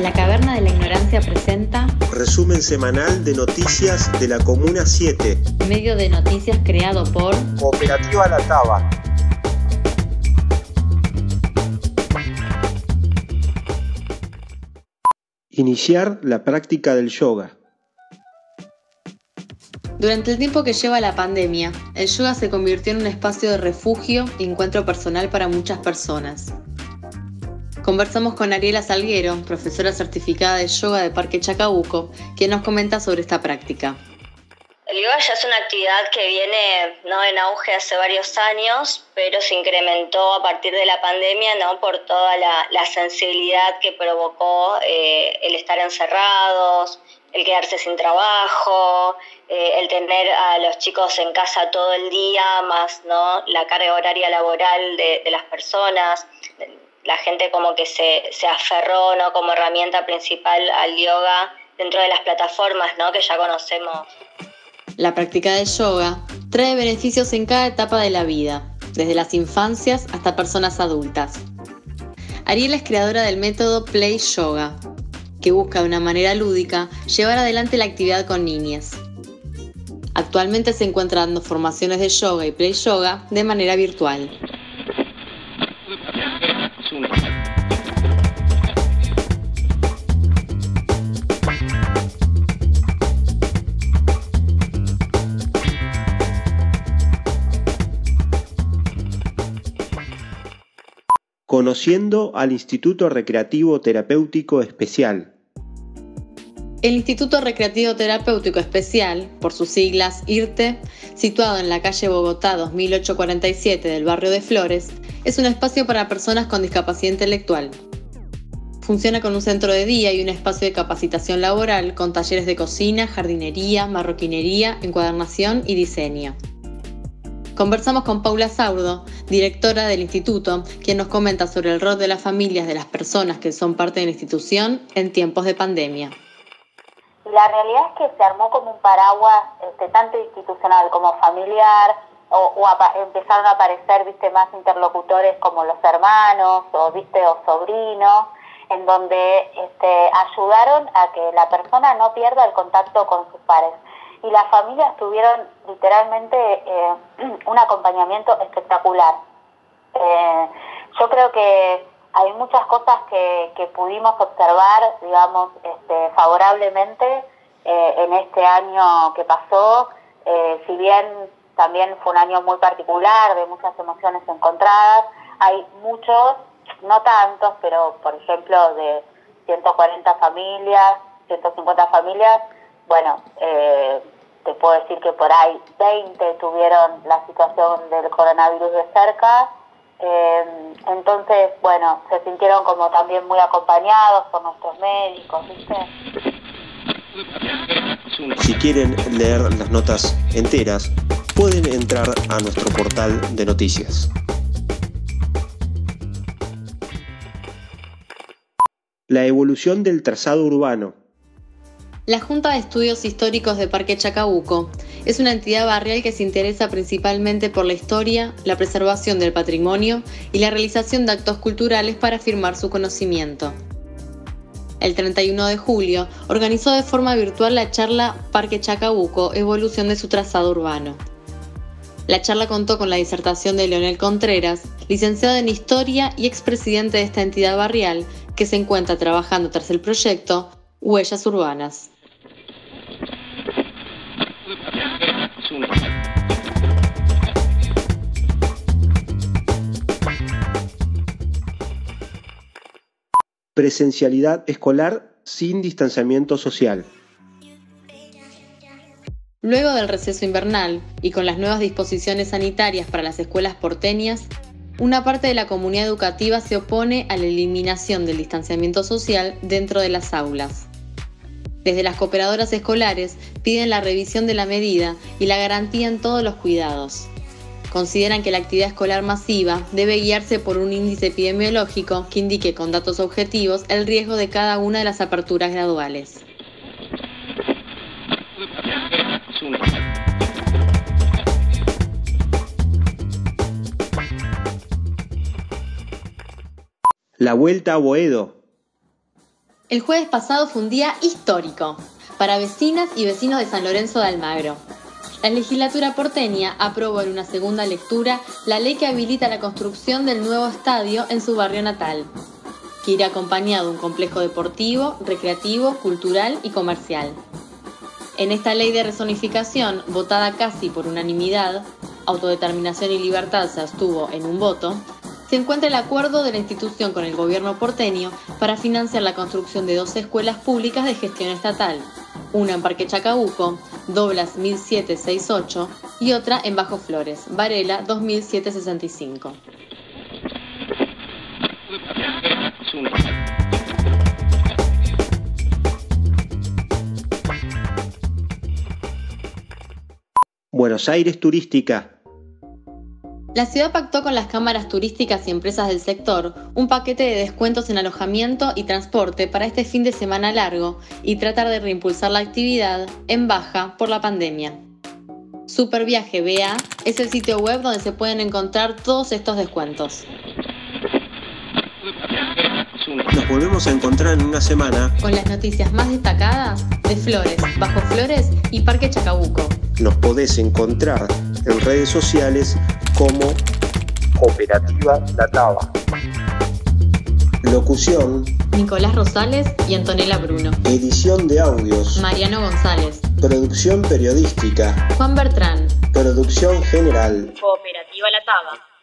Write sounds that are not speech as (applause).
La Caverna de la Ignorancia presenta Resumen semanal de noticias de la Comuna 7. medio de noticias creado por Cooperativa La Taba. Iniciar la práctica del yoga. Durante el tiempo que lleva la pandemia, el yoga se convirtió en un espacio de refugio y encuentro personal para muchas personas. Conversamos con Ariela Salguero, profesora certificada de yoga de Parque Chacabuco, quien nos comenta sobre esta práctica. El yoga ya es una actividad que viene ¿no? en auge hace varios años, pero se incrementó a partir de la pandemia ¿no? por toda la, sensibilidad que provocó eh, el estar encerrados, el quedarse sin trabajo, eh, el tener a los chicos en casa todo el día, más ¿no? la carga horaria laboral de las personas. La gente como que se, se aferró ¿no? como herramienta principal al yoga dentro de las plataformas ¿no? que ya conocemos. La práctica del yoga trae beneficios en cada etapa de la vida, desde las infancias hasta personas adultas. Ariela es creadora del método Play Yoga, que busca de una manera lúdica llevar adelante la actividad con niñas. Actualmente se encuentra dando formaciones de yoga y play yoga de manera virtual. Conociendo al Instituto Recreativo Terapéutico Especial. El Instituto Recreativo Terapéutico Especial, por sus siglas IRTE, situado en la calle Bogotá 2847 del barrio de Flores, es un espacio para personas con discapacidad intelectual. Funciona con un centro de día y un espacio de capacitación laboral con talleres de cocina, jardinería, marroquinería, encuadernación y diseño. Conversamos con Paula Saurdo, directora del instituto, quien nos comenta sobre el rol de las familias de las personas que son parte de la institución en tiempos de pandemia. La realidad es que se armó como un paraguas este, tanto institucional como familiar, o, o apa- empezaron a aparecer viste más interlocutores como los hermanos o viste o sobrinos, en donde este, ayudaron a que la persona no pierda el contacto con sus pares. Y las familias tuvieron literalmente eh, (clears throat) un acompañamiento espectacular. Eh, yo creo que hay muchas cosas que, que pudimos observar, digamos, este, favorablemente eh, en este año que pasó, eh, si bien también fue un año muy particular, de muchas emociones encontradas, hay muchos, no tantos, pero por ejemplo de 140 familias, 150 familias, bueno, eh, te puedo decir que por ahí 20 tuvieron la situación del coronavirus de cerca, eh, entonces, bueno, se sintieron como también muy acompañados por nuestros médicos, ¿viste? Si quieren leer las notas enteras, pueden entrar a nuestro portal de noticias. La evolución del trazado urbano. La Junta de Estudios Históricos de Parque Chacabuco es una entidad barrial que se interesa principalmente por la historia, la preservación del patrimonio y la realización de actos culturales para afirmar su conocimiento. El 31 de julio organizó de forma virtual la charla Parque Chacabuco, evolución de su trazado urbano. La charla contó con la disertación de Leonel Contreras, licenciado en Historia y expresidente de esta entidad barrial, que se encuentra trabajando tras el proyecto Huellas Urbanas. Presencialidad escolar sin distanciamiento social. Luego del receso invernal y con las nuevas disposiciones sanitarias para las escuelas porteñas, una parte de la comunidad educativa se opone a la eliminación del distanciamiento social dentro de las aulas. Desde las cooperadoras escolares piden la revisión de la medida y la garantía en todos los cuidados. Consideran que la actividad escolar masiva debe guiarse por un índice epidemiológico que indique con datos objetivos el riesgo de cada una de las aperturas graduales. La vuelta a Boedo. El jueves pasado fue un día histórico para vecinas y vecinos de San Lorenzo de Almagro. La legislatura porteña aprobó en una segunda lectura la ley que habilita la construcción del nuevo estadio en su barrio natal, que irá acompañado de un complejo deportivo, recreativo, cultural y comercial. En esta ley de rezonificación, votada casi por unanimidad, Autodeterminación y Libertad se abstuvo en un voto, se encuentra el acuerdo de la institución con el gobierno porteño para financiar la construcción de dos escuelas públicas de gestión estatal, una en Parque Chacabuco, Doblas 1768, y otra en Bajo Flores, Varela 2765. Buenos Aires Turística la ciudad pactó con las cámaras turísticas y empresas del sector un paquete de descuentos en alojamiento y transporte para este fin de semana largo y tratar de reimpulsar la actividad en baja por la pandemia. Superviaje BA es el sitio web donde se pueden encontrar todos estos descuentos. Nos volvemos a encontrar en una semana con las noticias más destacadas de Flores, Bajo Flores y Parque Chacabuco. Nos podés encontrar en redes sociales como Cooperativa La Taba. Locución Nicolás Rosales y Antonella Bruno. Edición de audios Mariano González. Producción periodística Juan Bertrán. Producción general Cooperativa La Taba.